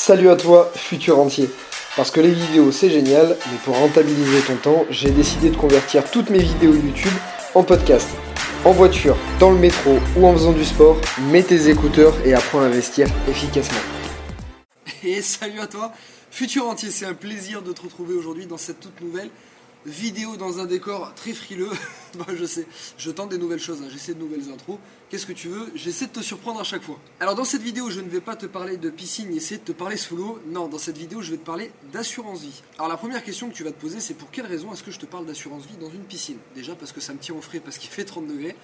Salut à toi, futur entier. Parce que les vidéos c'est génial, mais pour rentabiliser ton temps, j'ai décidé de convertir toutes mes vidéos YouTube en podcast. En voiture, dans le métro ou en faisant du sport, mets tes écouteurs et apprends à investir efficacement. Et salut à toi, futur entier, c'est un plaisir de te retrouver aujourd'hui dans cette toute nouvelle vidéo dans un décor très frileux. Moi je sais, je tente des nouvelles choses, hein. j'essaie de nouvelles intros. Qu'est-ce que tu veux? J'essaie de te surprendre à chaque fois. Alors dans cette vidéo, je ne vais pas te parler de piscine essayer de te parler sous l'eau. Non, dans cette vidéo, je vais te parler d'assurance vie. Alors la première question que tu vas te poser, c'est pour quelle raison est-ce que je te parle d'assurance vie dans une piscine? Déjà parce que ça me tient au frais parce qu'il fait 30 degrés.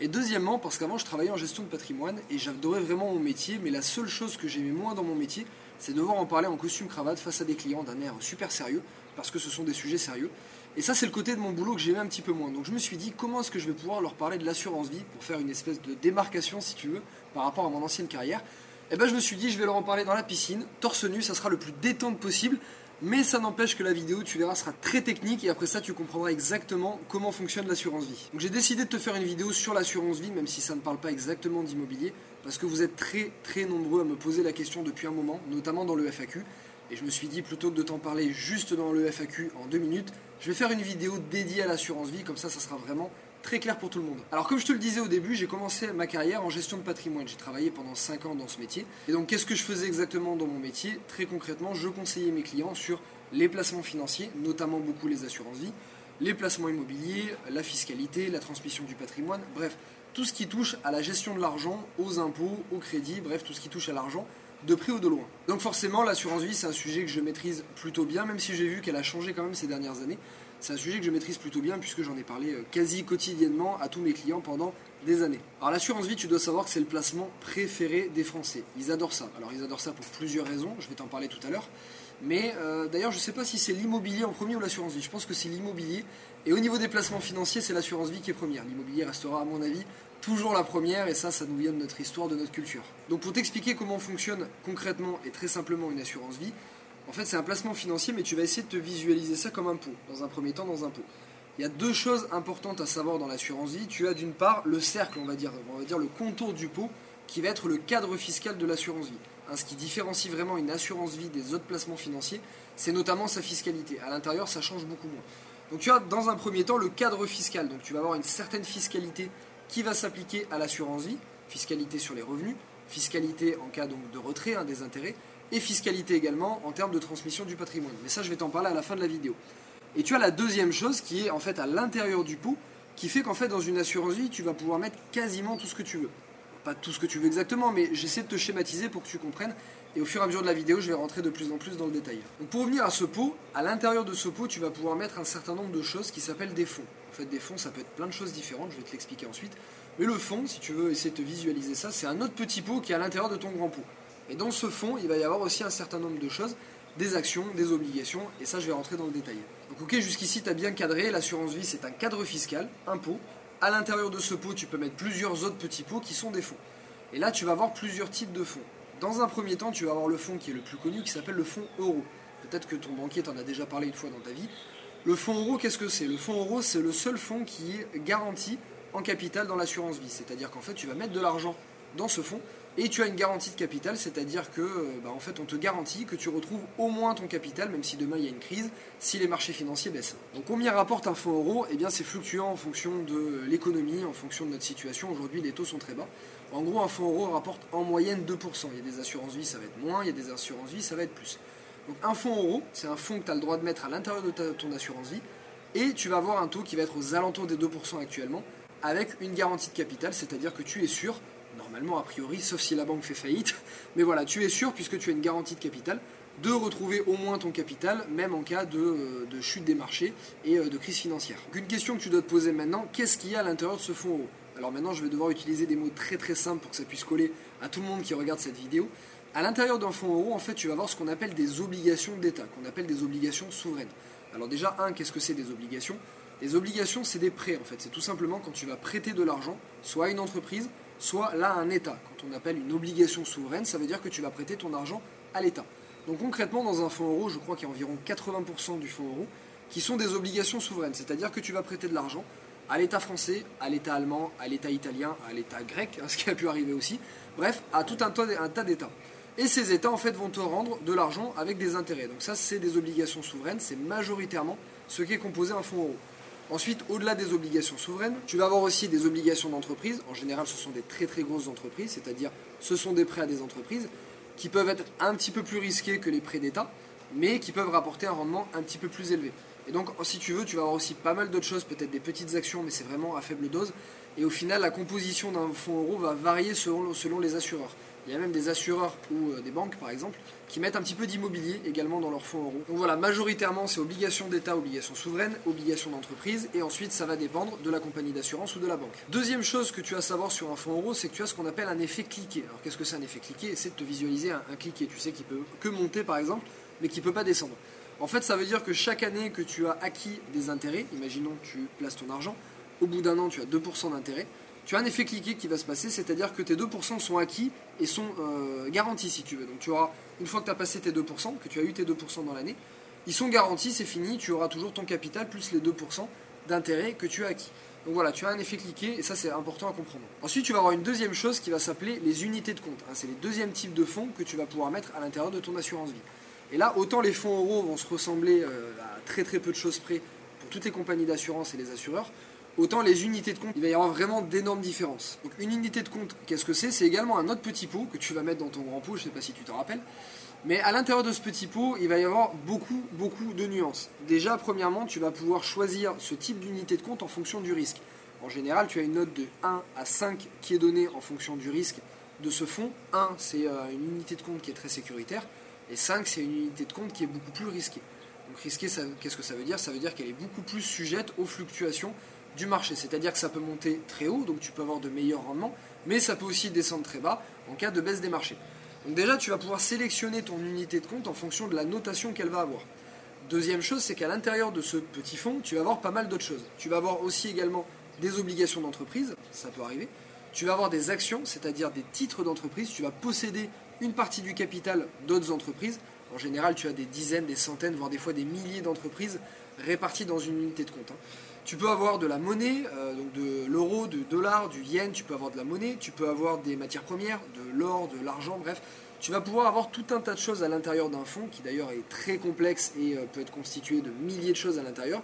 Et deuxièmement, parce qu'avant je travaillais en gestion de patrimoine et j'adorais vraiment mon métier, mais la seule chose que j'aimais moins dans mon métier, c'est devoir en parler en costume cravate face à des clients d'un air super sérieux, parce que ce sont des sujets sérieux. Et ça, c'est le côté de mon boulot que j'aimais un petit peu moins. Donc je me suis dit, comment est-ce que je vais pouvoir leur parler de l'assurance vie pour faire une espèce de démarcation, si tu veux, par rapport à mon ancienne carrière? Et eh ben je me suis dit, je vais leur en parler dans la piscine, torse nu, ça sera le plus détente possible. Mais ça n'empêche que la vidéo, tu verras, sera très technique et après ça, tu comprendras exactement comment fonctionne l'assurance vie. Donc j'ai décidé de te faire une vidéo sur l'assurance vie, même si ça ne parle pas exactement d'immobilier, parce que vous êtes très très nombreux à me poser la question depuis un moment, notamment dans le FAQ. Et je me suis dit, plutôt que de t'en parler juste dans le FAQ en deux minutes, je vais faire une vidéo dédiée à l'assurance vie, comme ça, ça sera vraiment très clair pour tout le monde. Alors comme je te le disais au début, j'ai commencé ma carrière en gestion de patrimoine. J'ai travaillé pendant 5 ans dans ce métier. Et donc qu'est-ce que je faisais exactement dans mon métier? Très concrètement, je conseillais mes clients sur les placements financiers, notamment beaucoup les assurances vie, les placements immobiliers, la fiscalité, la transmission du patrimoine, bref, tout ce qui touche à la gestion de l'argent, aux impôts, au crédit, bref, tout ce qui touche à l'argent, de près ou de loin. Donc forcément, l'assurance vie, c'est un sujet que je maîtrise plutôt bien, même si j'ai vu qu'elle a changé quand même ces dernières années. C'est un sujet que je maîtrise plutôt bien puisque j'en ai parlé euh, quasi quotidiennement à tous mes clients pendant des années. Alors l'assurance vie, tu dois savoir que c'est le placement préféré des Français. Ils adorent ça. Alors ils adorent ça pour plusieurs raisons, je vais t'en parler tout à l'heure. Mais euh, d'ailleurs, je ne sais pas si c'est l'immobilier en premier ou l'assurance vie. Je pense que c'est l'immobilier. Et au niveau des placements financiers, c'est l'assurance vie qui est première. L'immobilier restera, à mon avis, toujours la première. Et ça, ça nous vient de notre histoire, de notre culture. Donc pour t'expliquer comment fonctionne concrètement et très simplement une assurance vie, en fait, c'est un placement financier, mais tu vas essayer de te visualiser ça comme un pot, dans un premier temps, dans un pot. Il y a deux choses importantes à savoir dans l'assurance vie. Tu as d'une part le cercle, on va dire, on va dire le contour du pot, qui va être le cadre fiscal de l'assurance vie. Hein, ce qui différencie vraiment une assurance vie des autres placements financiers, c'est notamment sa fiscalité. À l'intérieur, ça change beaucoup moins. Donc tu as dans un premier temps le cadre fiscal. Donc tu vas avoir une certaine fiscalité qui va s'appliquer à l'assurance vie, fiscalité sur les revenus, fiscalité en cas de retrait hein, des intérêts, et fiscalité également en termes de transmission du patrimoine. Mais ça, je vais t'en parler à la fin de la vidéo. Et tu as la deuxième chose qui est en fait à l'intérieur du pot, qui fait qu'en fait dans une assurance vie, tu vas pouvoir mettre quasiment tout ce que tu veux. Pas tout ce que tu veux exactement, mais j'essaie de te schématiser pour que tu comprennes. Et au fur et à mesure de la vidéo, je vais rentrer de plus en plus dans le détail. Donc pour revenir à ce pot, à l'intérieur de ce pot, tu vas pouvoir mettre un certain nombre de choses qui s'appellent des fonds. En fait, des fonds, ça peut être plein de choses différentes, je vais te l'expliquer ensuite. Mais le fond, si tu veux essayer de te visualiser ça, c'est un autre petit pot qui est à l'intérieur de ton grand pot. Et dans ce fonds, il va y avoir aussi un certain nombre de choses, des actions, des obligations, et ça je vais rentrer dans le détail. Donc ok, jusqu'ici tu as bien cadré, l'assurance vie c'est un cadre fiscal, pot. À l'intérieur de ce pot, tu peux mettre plusieurs autres petits pots qui sont des fonds. Et là, tu vas avoir plusieurs types de fonds. Dans un premier temps, tu vas avoir le fonds qui est le plus connu, qui s'appelle le fonds euro. Peut-être que ton banquier t'en a déjà parlé une fois dans ta vie. Le fonds euro, qu'est-ce que c'est? Le fonds euro, c'est le seul fonds qui est garanti en capital dans l'assurance vie. C'est-à-dire qu'en fait, tu vas mettre de l'argent dans ce fonds et tu as une garantie de capital, c'est-à-dire que euh, bah, en fait on te garantit que tu retrouves au moins ton capital, même si demain il y a une crise, si les marchés financiers baissent. Donc combien rapporte un fonds euro? Eh bien c'est fluctuant en fonction de l'économie, en fonction de notre situation. Aujourd'hui les taux sont très bas. En gros un fonds euro rapporte en moyenne 2%. Il y a des assurances vie ça va être moins, il y a des assurances vie ça va être plus. Donc un fonds euro, c'est un fonds que tu as le droit de mettre à l'intérieur de ton assurance vie, et tu vas avoir un taux qui va être aux alentours des 2% actuellement, avec une garantie de capital, c'est-à-dire que tu es sûr normalement a priori, sauf si la banque fait faillite. Mais voilà, tu es sûr, puisque tu as une garantie de capital, de retrouver au moins ton capital, même en cas de, euh, chute des marchés et euh, de crise financière. Une question que tu dois te poser maintenant, qu'est-ce qu'il y a à l'intérieur de ce fonds euro Alors maintenant, je vais devoir utiliser des mots très très simples pour que ça puisse coller à tout le monde qui regarde cette vidéo. À l'intérieur d'un fonds euro, en fait, tu vas avoir ce qu'on appelle des obligations d'État, qu'on appelle des obligations souveraines. Alors déjà, un, qu'est-ce que c'est des obligations? Les obligations, c'est des prêts, en fait. C'est tout simplement quand tu vas prêter de l'argent, soit à une entreprise, soit là un État. Quand on appelle une obligation souveraine, ça veut dire que tu vas prêter ton argent à l'État. Donc concrètement, dans un fonds euro, je crois qu'il y a environ 80% du fonds euro qui sont des obligations souveraines, c'est-à-dire que tu vas prêter de l'argent à l'État français, à l'État allemand, à l'État italien, à l'État grec, ce qui a pu arriver aussi, bref, à tout un tas, d'États. Et ces États en fait vont te rendre de l'argent avec des intérêts. Donc ça c'est des obligations souveraines, c'est majoritairement ce qui est composé un fonds euro. Ensuite, au-delà des obligations souveraines, tu vas avoir aussi des obligations d'entreprise. En général, ce sont des très très grosses entreprises, c'est-à-dire ce sont des prêts à des entreprises qui peuvent être un petit peu plus risqués que les prêts d'État, mais qui peuvent rapporter un rendement un petit peu plus élevé. Et donc, si tu veux, tu vas avoir aussi pas mal d'autres choses, peut-être des petites actions, mais c'est vraiment à faible dose. Et au final, la composition d'un fonds euro va varier selon, selon les assureurs. Il y a même des assureurs ou euh, des banques, par exemple, qui mettent un petit peu d'immobilier également dans leurs fonds euros. Donc voilà, majoritairement, c'est obligation d'État, obligation souveraine, obligation d'entreprise, et ensuite, ça va dépendre de la compagnie d'assurance ou de la banque. Deuxième chose que tu as à savoir sur un fonds euro, c'est que tu as ce qu'on appelle un effet cliqué. Alors qu'est-ce que c'est un effet cliqué? C'est de te visualiser un, cliqué. Tu sais qu'il peut que monter, par exemple, mais qui ne peut pas descendre. En fait, ça veut dire que chaque année que tu as acquis des intérêts, imaginons que tu places ton argent, au bout d'un an, tu as 2% d'intérêt, tu as un effet cliqué qui va se passer, c'est-à-dire que tes 2% sont acquis et sont euh, garantis si tu veux. Donc tu auras, une fois que tu as passé tes 2%, que tu as eu tes 2% dans l'année, ils sont garantis, c'est fini, tu auras toujours ton capital plus les 2% d'intérêt que tu as acquis. Donc voilà, tu as un effet cliqué et ça c'est important à comprendre. Ensuite, tu vas avoir une deuxième chose qui va s'appeler les unités de compte. Hein. c'est les deuxièmes types de fonds que tu vas pouvoir mettre à l'intérieur de ton assurance vie. Et là, autant les fonds euros vont se ressembler euh, à très très peu de choses près pour toutes les compagnies d'assurance et les assureurs, autant les unités de compte, il va y avoir vraiment d'énormes différences. Donc une unité de compte, qu'est-ce que c'est? C'est également un autre petit pot que tu vas mettre dans ton grand pot, je ne sais pas si tu t'en rappelles. Mais à l'intérieur de ce petit pot, il va y avoir beaucoup, beaucoup de nuances. Déjà, premièrement, tu vas pouvoir choisir ce type d'unité de compte en fonction du risque. En général, tu as une note de 1 à 5 qui est donnée en fonction du risque de ce fonds. 1, c'est euh, une unité de compte qui est très sécuritaire. Et 5, c'est une unité de compte qui est beaucoup plus risquée. Donc risquée, qu'est-ce que ça veut dire? Ça veut dire qu'elle est beaucoup plus sujette aux fluctuations du marché. C'est-à-dire que ça peut monter très haut, donc tu peux avoir de meilleurs rendements, mais ça peut aussi descendre très bas en cas de baisse des marchés. Donc déjà, tu vas pouvoir sélectionner ton unité de compte en fonction de la notation qu'elle va avoir. Deuxième chose, c'est qu'à l'intérieur de ce petit fonds, tu vas avoir pas mal d'autres choses. Tu vas avoir aussi également des obligations d'entreprise, ça peut arriver. Tu vas avoir des actions, c'est-à-dire des titres d'entreprise. Tu vas posséder une partie du capital d'autres entreprises. En général, tu as des dizaines, des centaines, voire des fois des milliers d'entreprises réparties dans une unité de compte. Tu peux avoir de la monnaie, euh, donc de l'euro, du dollar, du yen, tu peux avoir de la monnaie, tu peux avoir des matières premières, de l'or, de l'argent, bref. Tu vas pouvoir avoir tout un tas de choses à l'intérieur d'un fonds qui d'ailleurs est très complexe et euh, peut être constitué de milliers de choses à l'intérieur.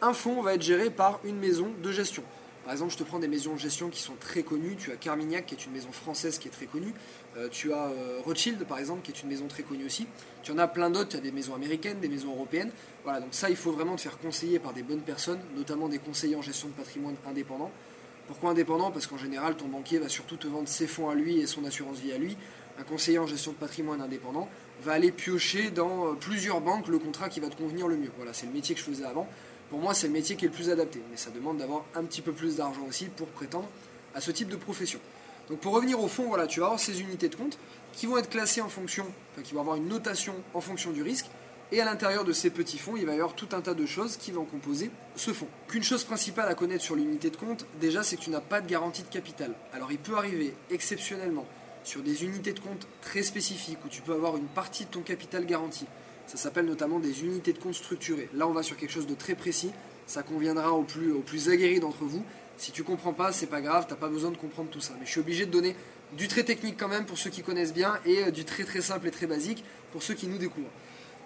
Un fonds va être géré par une maison de gestion. Par exemple, je te prends des maisons de gestion qui sont très connues. Tu as Carmignac, qui est une maison française qui est très connue. Euh, tu as euh, Rothschild, par exemple, qui est une maison très connue aussi. Tu en as plein d'autres. Tu as des maisons américaines, des maisons européennes. Voilà, donc ça, il faut vraiment te faire conseiller par des bonnes personnes, notamment des conseillers en gestion de patrimoine indépendants. Pourquoi indépendant Parce qu'en général, ton banquier va surtout te vendre ses fonds à lui et son assurance vie à lui. Un conseiller en gestion de patrimoine indépendant va aller piocher dans euh, plusieurs banques le contrat qui va te convenir le mieux. Voilà, c'est le métier que je faisais avant. Pour moi, c'est le métier qui est le plus adapté, mais ça demande d'avoir un petit peu plus d'argent aussi pour prétendre à ce type de profession. Donc pour revenir au fond, voilà, tu vas avoir ces unités de compte qui vont être classées en fonction, enfin qui vont avoir une notation en fonction du risque, et à l'intérieur de ces petits fonds, il va y avoir tout un tas de choses qui vont composer ce fonds. Qu'une chose principale à connaître sur l'unité de compte, déjà, c'est que tu n'as pas de garantie de capital. Alors il peut arriver exceptionnellement sur des unités de compte très spécifiques où tu peux avoir une partie de ton capital garanti ça s'appelle notamment des unités de compte structurées. Là, on va sur quelque chose de très précis. Ça conviendra aux plus, plus aguerris d'entre vous. Si tu comprends pas, c'est pas grave, t'as pas besoin de comprendre tout ça. Mais je suis obligé de donner du très technique quand même pour ceux qui connaissent bien et euh, du très très simple et très basique pour ceux qui nous découvrent.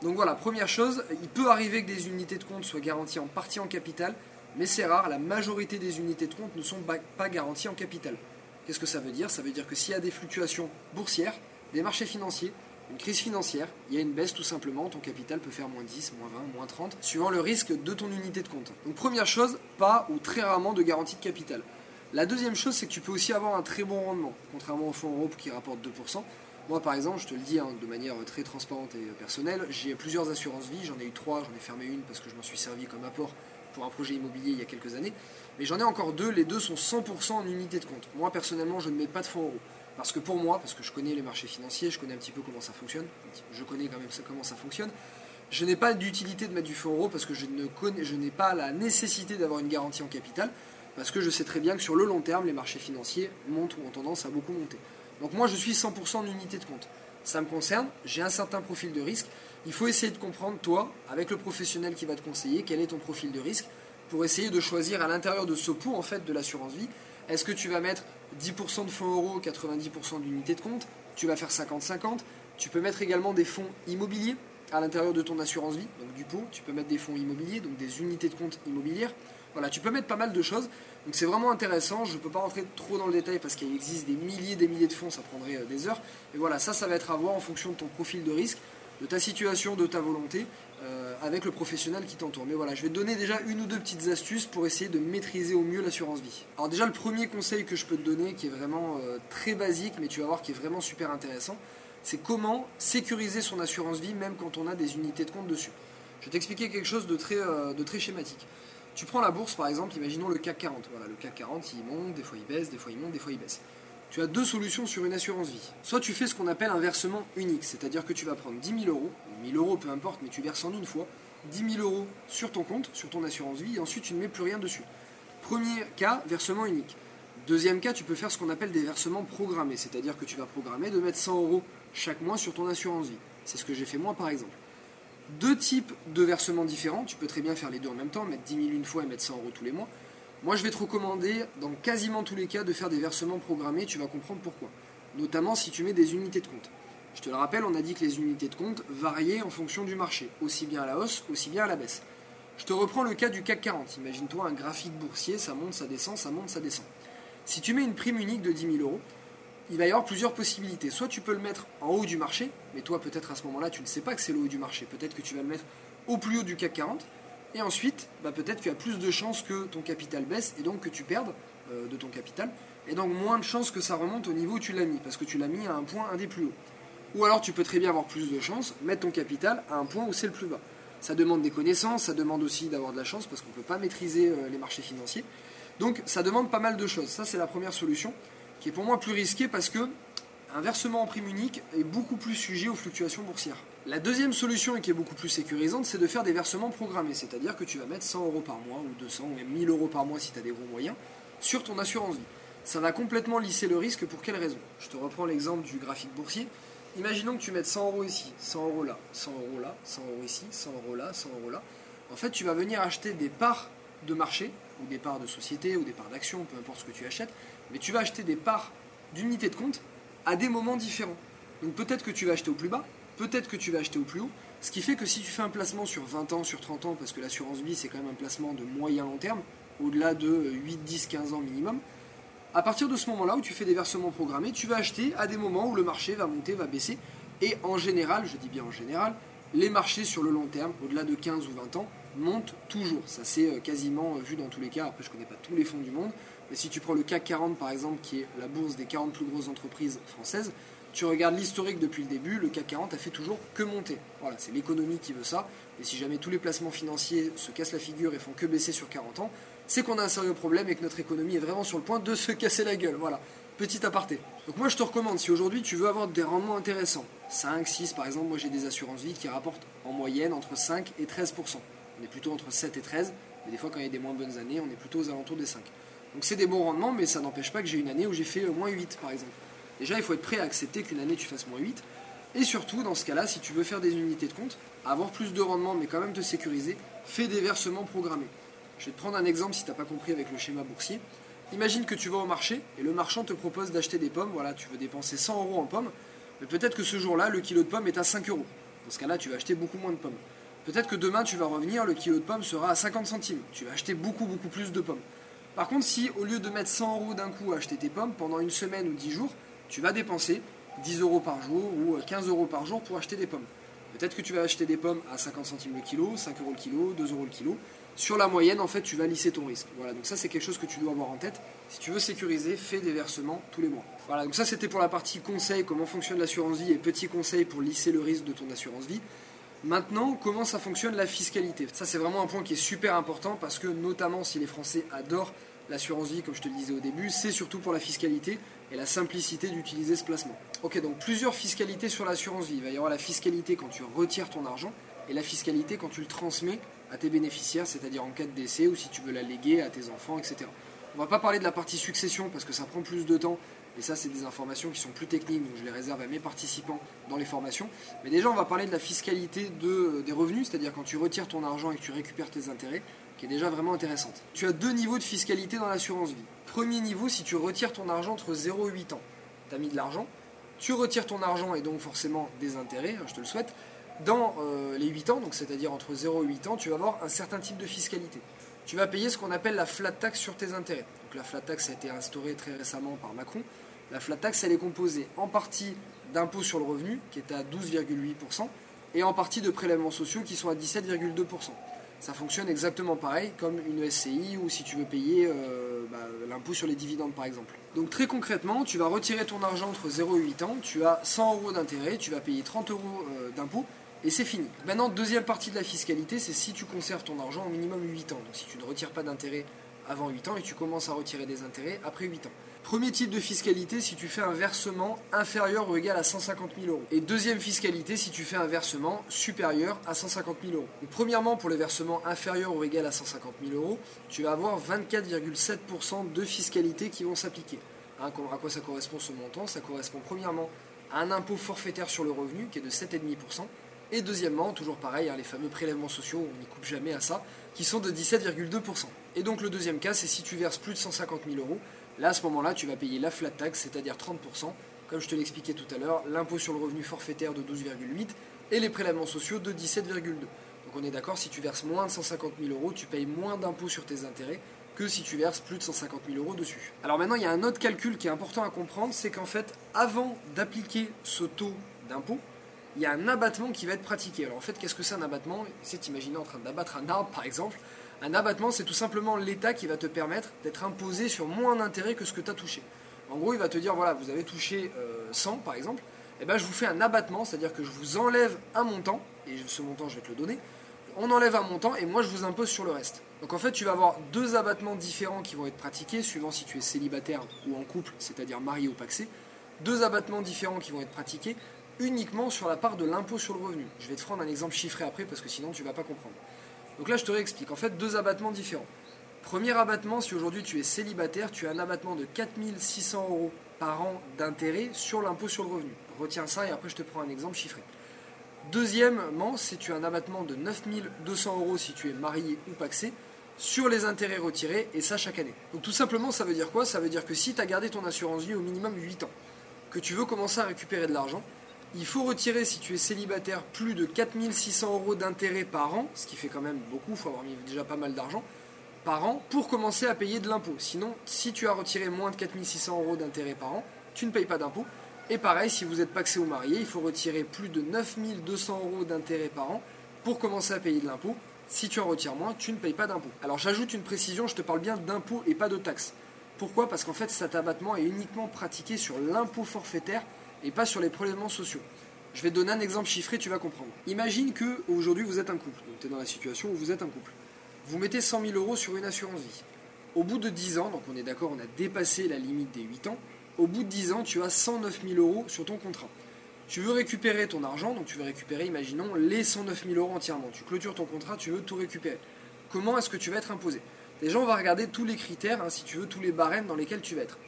Donc voilà, première chose, il peut arriver que des unités de compte soient garanties en partie en capital, mais c'est rare, la majorité des unités de compte ne sont pas garanties en capital. Qu'est-ce que ça veut dire? Ça veut dire que s'il y a des fluctuations boursières, des marchés financiers, une crise financière, il y a une baisse tout simplement, ton capital peut faire moins 10, moins 20, moins 30, suivant le risque de ton unité de compte. Donc première chose, pas ou très rarement de garantie de capital. La deuxième chose, c'est que tu peux aussi avoir un très bon rendement, contrairement au fonds Europe qui rapporte 2%. Moi, par exemple, je te le dis hein, de manière très transparente et personnelle, j'ai plusieurs assurances vie, j'en ai eu trois, j'en ai fermé une parce que je m'en suis servi comme apport pour un projet immobilier il y a quelques années, mais j'en ai encore deux, les deux sont 100% en unité de compte. Moi, personnellement, je ne mets pas de fonds euros. Parce que pour moi, parce que je connais les marchés financiers, je connais un petit peu comment ça fonctionne, je connais quand même comment ça fonctionne, je n'ai pas d'utilité de mettre du fonds euro parce que je ne connais, je n'ai pas la nécessité d'avoir une garantie en capital, parce que je sais très bien que sur le long terme, les marchés financiers montent ou ont tendance à beaucoup monter. Donc moi, je suis 100% en unité de compte. Ça me concerne, j'ai un certain profil de risque. Il faut essayer de comprendre, toi, avec le professionnel qui va te conseiller, quel est ton profil de risque, pour essayer de choisir à l'intérieur de ce pot en fait de l'assurance vie, est-ce que tu vas mettre 10% de fonds euros, 90% d'unités de compte, tu vas faire 50-50. Tu peux mettre également des fonds immobiliers à l'intérieur de ton assurance vie, donc du pot. Tu peux mettre des fonds immobiliers, donc des unités de compte immobilières. Voilà, tu peux mettre pas mal de choses. Donc c'est vraiment intéressant. Je ne peux pas rentrer trop dans le détail parce qu'il existe des milliers et des milliers de fonds, ça prendrait euh, des heures. Mais voilà, ça, ça va être à voir en fonction de ton profil de risque, de ta situation, de ta volonté, euh, avec le professionnel qui t'entoure. Mais voilà, je vais te donner déjà une ou deux petites astuces pour essayer de maîtriser au mieux l'assurance vie. Alors déjà, le premier conseil que je peux te donner, qui est vraiment euh, très basique, mais tu vas voir qui est vraiment super intéressant, c'est comment sécuriser son assurance vie même quand on a des unités de compte dessus. Je vais t'expliquer quelque chose de très, de très schématique. Tu prends la bourse par exemple, imaginons le CAC 40. Voilà, le CAC 40 il monte, des fois il baisse, des fois il monte, des fois il baisse. Tu as deux solutions sur une assurance vie. Soit tu fais ce qu'on appelle un versement unique, c'est-à-dire que tu vas prendre 10 000 euros, 1000 euros peu importe, mais tu verses en une fois 10 000 euros sur ton compte, sur ton assurance vie, et ensuite tu ne mets plus rien dessus. Premier cas, versement unique. Deuxième cas, tu peux faire ce qu'on appelle des versements programmés, c'est-à-dire que tu vas programmer de mettre 100 euros chaque mois sur ton assurance vie. C'est ce que j'ai fait moi par exemple deux types de versements différents. Tu peux très bien faire les deux en même temps, mettre 10 000 une fois et mettre 100 euros tous les mois. Moi, je vais te recommander, dans quasiment tous les cas, de faire des versements programmés. Tu vas comprendre pourquoi. Notamment si tu mets des unités de compte. Je te le rappelle, on a dit que les unités de compte variaient en fonction du marché, aussi bien à la hausse, aussi bien à la baisse. Je te reprends le cas du CAC 40. Imagine-toi un graphique boursier, ça monte, ça descend, ça monte, ça descend. Si tu mets une prime unique de 10 000 euros, il va y avoir plusieurs possibilités. Soit tu peux le mettre en haut du marché, mais toi peut-être à ce moment-là tu ne sais pas que c'est le haut du marché. Peut-être que tu vas le mettre au plus haut du CAC 40. Et ensuite, bah, peut-être tu as plus de chances que ton capital baisse et donc que tu perdes euh, de ton capital. Et donc moins de chances que ça remonte au niveau où tu l'as mis, parce que tu l'as mis à un point un des plus hauts. Ou alors tu peux très bien avoir plus de chances, mettre ton capital à un point où c'est le plus bas. Ça demande des connaissances, ça demande aussi d'avoir de la chance, parce qu'on ne peut pas maîtriser euh, les marchés financiers. Donc ça demande pas mal de choses. Ça c'est la première solution qui est pour moi plus risqué parce que un versement en prime unique est beaucoup plus sujet aux fluctuations boursières. La deuxième solution et qui est beaucoup plus sécurisante, c'est de faire des versements programmés, c'est-à-dire que tu vas mettre 100 euros par mois, ou 200, ou même 1000 euros par mois si tu as des gros moyens, sur ton assurance vie. Ça va complètement lisser le risque pour quelle raison? Je te reprends l'exemple du graphique boursier. Imaginons que tu mettes 100 euros ici, 100 euros là, 100 euros là, 100 euros ici, 100 euros là, 100 euros là. En fait, tu vas venir acheter des parts de marché, ou des parts de société, ou des parts d'action, peu importe ce que tu achètes, mais tu vas acheter des parts d'unités de compte à des moments différents. Donc peut-être que tu vas acheter au plus bas, peut-être que tu vas acheter au plus haut, ce qui fait que si tu fais un placement sur 20 ans, sur 30 ans, parce que l'assurance vie c'est quand même un placement de moyen long terme, au-delà de 8, 10, 15 ans minimum, à partir de ce moment-là où tu fais des versements programmés, tu vas acheter à des moments où le marché va monter, va baisser, et en général, je dis bien en général, les marchés sur le long terme, au-delà de 15 ou 20 ans, montent toujours. Ça c'est euh, quasiment euh, vu dans tous les cas, après je ne connais pas tous les fonds du monde, mais si tu prends le CAC 40 par exemple, qui est la bourse des 40 plus grosses entreprises françaises, tu regardes l'historique depuis le début, le CAC 40 a fait toujours que monter. Voilà, c'est l'économie qui veut ça. Et si jamais tous les placements financiers se cassent la figure et font que baisser sur 40 ans, c'est qu'on a un sérieux problème et que notre économie est vraiment sur le point de se casser la gueule. Voilà, petit aparté. Donc moi je te recommande, si aujourd'hui tu veux avoir des rendements intéressants, 5, 6 par exemple, moi j'ai des assurances vie qui rapportent en moyenne entre 5 et 13%. On est plutôt entre 7 et 13, mais des fois quand il y a des moins bonnes années, on est plutôt aux alentours des 5. Donc c'est des bons rendements, mais ça n'empêche pas que j'ai une année où j'ai fait euh, moins 8 par exemple. Déjà, il faut être prêt à accepter qu'une année tu fasses moins 8. Et surtout, dans ce cas-là, si tu veux faire des unités de compte, avoir plus de rendement, mais quand même te sécuriser, fais des versements programmés. Je vais te prendre un exemple si tu n'as pas compris avec le schéma boursier. Imagine que tu vas au marché et le marchand te propose d'acheter des pommes. Voilà, tu veux dépenser 100 euros en pommes, mais peut-être que ce jour-là, le kilo de pommes est à 5 euros. Dans ce cas-là, tu vas acheter beaucoup moins de pommes. Peut-être que demain, tu vas revenir, le kilo de pommes sera à 50 centimes. Tu vas acheter beaucoup, beaucoup plus de pommes. Par contre, si au lieu de mettre 100 euros d'un coup à acheter tes pommes, pendant une semaine ou 10 jours, tu vas dépenser 10 euros par jour ou 15 euros par jour pour acheter des pommes. Peut-être que tu vas acheter des pommes à 50 centimes le kilo, 5 euros le kilo, 2 euros le kilo. Sur la moyenne, en fait, tu vas lisser ton risque. Voilà, donc ça, c'est quelque chose que tu dois avoir en tête. Si tu veux sécuriser, fais des versements tous les mois. Voilà, donc ça, c'était pour la partie conseil, comment fonctionne l'assurance vie et petits conseils pour lisser le risque de ton assurance vie. Maintenant, comment ça fonctionne la fiscalité? Ça, c'est vraiment un point qui est super important parce que, notamment si les Français adorent l'assurance vie, comme je te le disais au début, c'est surtout pour la fiscalité et la simplicité d'utiliser ce placement. Ok, donc plusieurs fiscalités sur l'assurance vie. Il va y avoir la fiscalité quand tu retires ton argent et la fiscalité quand tu le transmets à tes bénéficiaires, c'est-à-dire en cas de décès ou si tu veux la léguer à tes enfants, etc. On va pas parler de la partie succession parce que ça prend plus de temps et ça c'est des informations qui sont plus techniques donc je les réserve à mes participants dans les formations. Mais déjà on va parler de la fiscalité de, des revenus, c'est-à-dire quand tu retires ton argent et que tu récupères tes intérêts, qui est déjà vraiment intéressante. Tu as deux niveaux de fiscalité dans l'assurance vie. Premier niveau, si tu retires ton argent entre 0 et 8 ans. Tu as mis de l'argent, tu retires ton argent et donc forcément des intérêts, hein, je te le souhaite. Dans euh, les 8 ans, donc c'est-à-dire entre 0 et 8 ans, tu vas avoir un certain type de fiscalité. Tu vas payer ce qu'on appelle la flat tax sur tes intérêts. Donc la flat tax a été instaurée très récemment par Macron. La flat tax, elle est composée en partie d'impôts sur le revenu, qui est à 12,8%, et en partie de prélèvements sociaux, qui sont à 17,2% ça fonctionne exactement pareil comme une SCI ou si tu veux payer euh, bah, l'impôt sur les dividendes par exemple. Donc très concrètement, tu vas retirer ton argent entre 0 et 8 ans, tu as 100 euros d'intérêt, tu vas payer 30 euros euh, d'impôt et c'est fini. Maintenant, deuxième partie de la fiscalité, c'est si tu conserves ton argent au minimum 8 ans. Donc si tu ne retires pas d'intérêt avant 8 ans et tu commences à retirer des intérêts après 8 ans. Premier type de fiscalité si tu fais un versement inférieur ou égal à 150 000 euros. Et deuxième fiscalité si tu fais un versement supérieur à 150 000 euros. premièrement, pour le versement inférieur ou égal à 150 000 euros, tu vas avoir 24,7% de fiscalité qui vont s'appliquer. Hein, à quoi ça correspond ce montant? Ça correspond premièrement à un impôt forfaitaire sur le revenu qui est de 7,5%. Et deuxièmement, toujours pareil, hein, les fameux prélèvements sociaux, on n'y coupe jamais à ça, qui sont de 17,2%. Et donc le deuxième cas, c'est si tu verses plus de 150 000 euros, Là, à ce moment-là, tu vas payer la flat tax, c'est-à-dire 30%, comme je te l'expliquais tout à l'heure, l'impôt sur le revenu forfaitaire de 12,8 et les prélèvements sociaux de 17,2. Donc on est d'accord, si tu verses moins de 150 000 euros, tu payes moins d'impôts sur tes intérêts que si tu verses plus de 150 000 euros dessus. Alors maintenant, il y a un autre calcul qui est important à comprendre, c'est qu'en fait, avant d'appliquer ce taux d'impôt, il y a un abattement qui va être pratiqué. Alors en fait, qu'est-ce que c'est un abattement? C'est imaginer en train d'abattre un arbre, par exemple. Un abattement, c'est tout simplement l'État qui va te permettre d'être imposé sur moins d'intérêt que ce que tu as touché. En gros, il va te dire, voilà, vous avez touché 100 euh, par exemple, et eh ben, je vous fais un abattement, c'est-à-dire que je vous enlève un montant, et ce montant, je vais te le donner, on enlève un montant et moi je vous impose sur le reste. Donc en fait, tu vas avoir deux abattements différents qui vont être pratiqués, suivant si tu es célibataire ou en couple, c'est-à-dire marié ou paxé. Deux abattements différents qui vont être pratiqués uniquement sur la part de l'impôt sur le revenu. Je vais te prendre un exemple chiffré après parce que sinon tu ne vas pas comprendre. Donc là, je te réexplique. En fait, deux abattements différents. Premier abattement, si aujourd'hui tu es célibataire, tu as un abattement de 4600 euros par an d'intérêt sur l'impôt sur le revenu. Retiens ça et après je te prends un exemple chiffré. Deuxièmement, si tu as un abattement de 9200 euros si tu es marié ou paxé sur les intérêts retirés et ça chaque année. Donc tout simplement, ça veut dire quoi? Ça veut dire que si tu as gardé ton assurance vie au minimum 8 ans, que tu veux commencer à récupérer de l'argent, il faut retirer, si tu es célibataire, plus de 4600 euros d'intérêt par an, ce qui fait quand même beaucoup, il faut avoir mis déjà pas mal d'argent, par an, pour commencer à payer de l'impôt. Sinon, si tu as retiré moins de 4600 euros d'intérêt par an, tu ne payes pas d'impôt. Et pareil, si vous êtes paxé ou marié, il faut retirer plus de 9200 euros d'intérêt par an pour commencer à payer de l'impôt. Si tu en retires moins, tu ne payes pas d'impôt. Alors j'ajoute une précision, je te parle bien d'impôt et pas de taxes. Pourquoi? Parce qu'en fait cet abattement est uniquement pratiqué sur l'impôt forfaitaire et pas sur les prélèvements sociaux. Je vais te donner un exemple chiffré, tu vas comprendre. Imagine que aujourd'hui vous êtes un couple, donc tu es dans la situation où vous êtes un couple. Vous mettez 100 000 euros sur une assurance vie. Au bout de 10 ans, donc on est d'accord, on a dépassé la limite des 8 ans, au bout de 10 ans, tu as 109 000 euros sur ton contrat. Tu veux récupérer ton argent, donc tu veux récupérer, imaginons, les 109 000 euros entièrement. Tu clôtures ton contrat, tu veux tout récupérer. Comment est-ce que tu vas être imposé? Déjà, on va regarder tous les critères, hein, si tu veux, tous les barèmes dans lesquels tu vas être.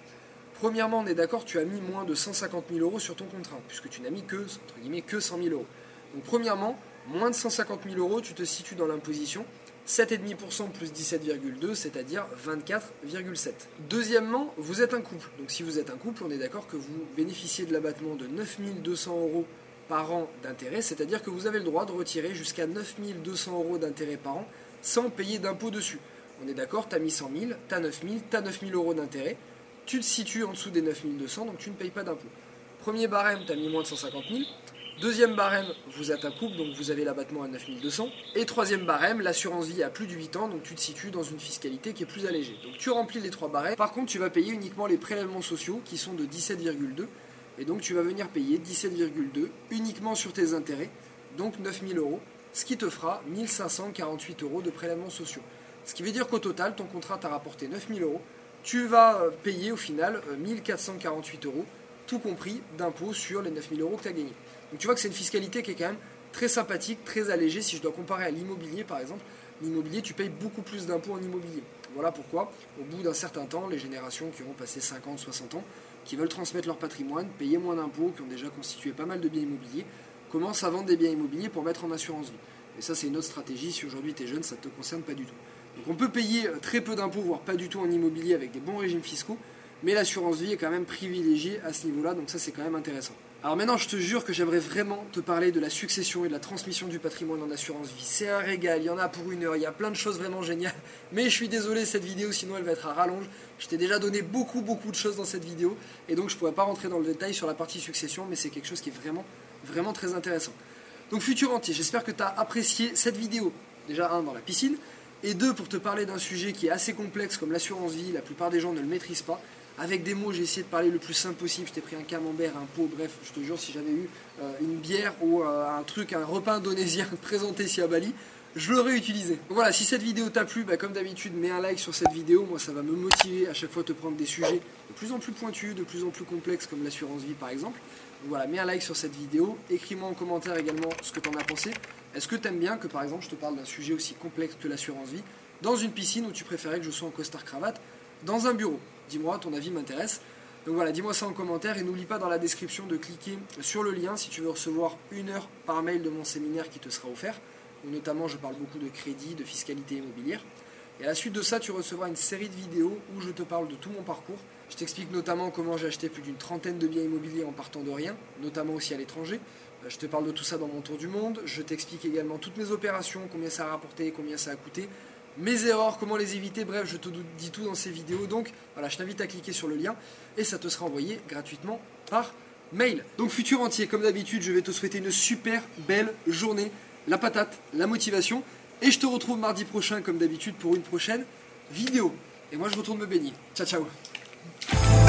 Premièrement, on est d'accord, tu as mis moins de 150 000 euros sur ton contrat, puisque tu n'as mis que, entre guillemets, que 100 000 euros. Donc premièrement, moins de 150 000 euros, tu te situes dans l'imposition 7,5% plus 17,2, c'est-à-dire 24,7. Deuxièmement, vous êtes un couple. Donc si vous êtes un couple, on est d'accord que vous bénéficiez de l'abattement de 9200 euros par an d'intérêt, c'est-à-dire que vous avez le droit de retirer jusqu'à 9200 euros d'intérêt par an sans payer d'impôt dessus. On est d'accord, tu as mis 100 000, tu as 9 000, tu as 9 000 euros d'intérêt tu te situes en dessous des 9200, donc tu ne payes pas d'impôt. Premier barème, tu as mis moins de 150 000. Deuxième barème, vous êtes un couple, donc vous avez l'abattement à 9200. Et troisième barème, l'assurance vie a plus de 8 ans, donc tu te situes dans une fiscalité qui est plus allégée. Donc tu remplis les trois barèmes. Par contre, tu vas payer uniquement les prélèvements sociaux qui sont de 17,2. Et donc tu vas venir payer 17,2 uniquement sur tes intérêts, donc 9000 euros, ce qui te fera 1548 euros de prélèvements sociaux. Ce qui veut dire qu'au total, ton contrat t'a rapporté 9000 euros, tu vas euh, payer au final 1448 euh, euros, tout compris d'impôts sur les 9000 euros que tu as gagnés. Donc tu vois que c'est une fiscalité qui est quand même très sympathique, très allégée. Si je dois comparer à l'immobilier par exemple, l'immobilier, tu payes beaucoup plus d'impôts en immobilier. Voilà pourquoi, au bout d'un certain temps, les générations qui ont passé 50, 60 ans, qui veulent transmettre leur patrimoine, payer moins d'impôts, qui ont déjà constitué pas mal de biens immobiliers, commencent à vendre des biens immobiliers pour mettre en assurance vie. Et ça, c'est une autre stratégie. Si aujourd'hui tu es jeune, ça ne te concerne pas du tout. Donc on peut payer euh, très peu d'impôts, voire pas du tout en immobilier avec des bons régimes fiscaux, mais l'assurance vie est quand même privilégiée à ce niveau-là, donc ça c'est quand même intéressant. Alors maintenant, je te jure que j'aimerais vraiment te parler de la succession et de la transmission du patrimoine en assurance vie. C'est un régal, il y en a pour une heure, il y a plein de choses vraiment géniales. Mais je suis désolé, cette vidéo, sinon elle va être à rallonge. Je t'ai déjà donné beaucoup, beaucoup de choses dans cette vidéo, et donc je ne pourrais pas rentrer dans le détail sur la partie succession, mais c'est quelque chose qui est vraiment, vraiment très intéressant. Donc futur entier, j'espère que tu as apprécié cette vidéo. Déjà, un, dans la piscine, et deux, pour te parler d'un sujet qui est assez complexe comme l'assurance vie, la plupart des gens ne le maîtrisent pas. Avec des mots, j'ai essayé de parler le plus simple possible. Je t'ai pris un camembert, un pot, bref, je te jure, si j'avais eu euh, une bière ou euh, un truc, un repas indonésien présenté ici à Bali, je l'aurais utilisé. Voilà, si cette vidéo t'a plu, bah, comme d'habitude, mets un like sur cette vidéo. Moi, ça va me motiver à chaque fois te prendre des sujets de plus en plus pointus, de plus en plus complexes, comme l'assurance vie par exemple. Donc voilà, mets un like sur cette vidéo. Écris-moi en commentaire également ce que tu en as pensé. Est-ce que tu aimes bien que par exemple je te parle d'un sujet aussi complexe que l'assurance vie dans une piscine où tu préférais que je sois en costard cravate dans un bureau? Dis-moi, ton avis m'intéresse. Donc voilà, dis-moi ça en commentaire et n'oublie pas dans la description de cliquer sur le lien si tu veux recevoir une heure par mail de mon séminaire qui te sera offert. Où notamment, je parle beaucoup de crédit, de fiscalité immobilière. Et à la suite de ça, tu recevras une série de vidéos où je te parle de tout mon parcours. Je t'explique notamment comment j'ai acheté plus d'une trentaine de biens immobiliers en partant de rien, notamment aussi à l'étranger. Euh, je te parle de tout ça dans mon tour du monde. Je t'explique également toutes mes opérations, combien ça a rapporté, combien ça a coûté mes erreurs, comment les éviter, bref, je te dis tout dans ces vidéos. Donc voilà, je t'invite à cliquer sur le lien et ça te sera envoyé gratuitement par mail. Donc futur entier, comme d'habitude, je vais te souhaiter une super belle journée, la patate, la motivation. Et je te retrouve mardi prochain, comme d'habitude, pour une prochaine vidéo. Et moi, je retourne me baigner. Ciao, ciao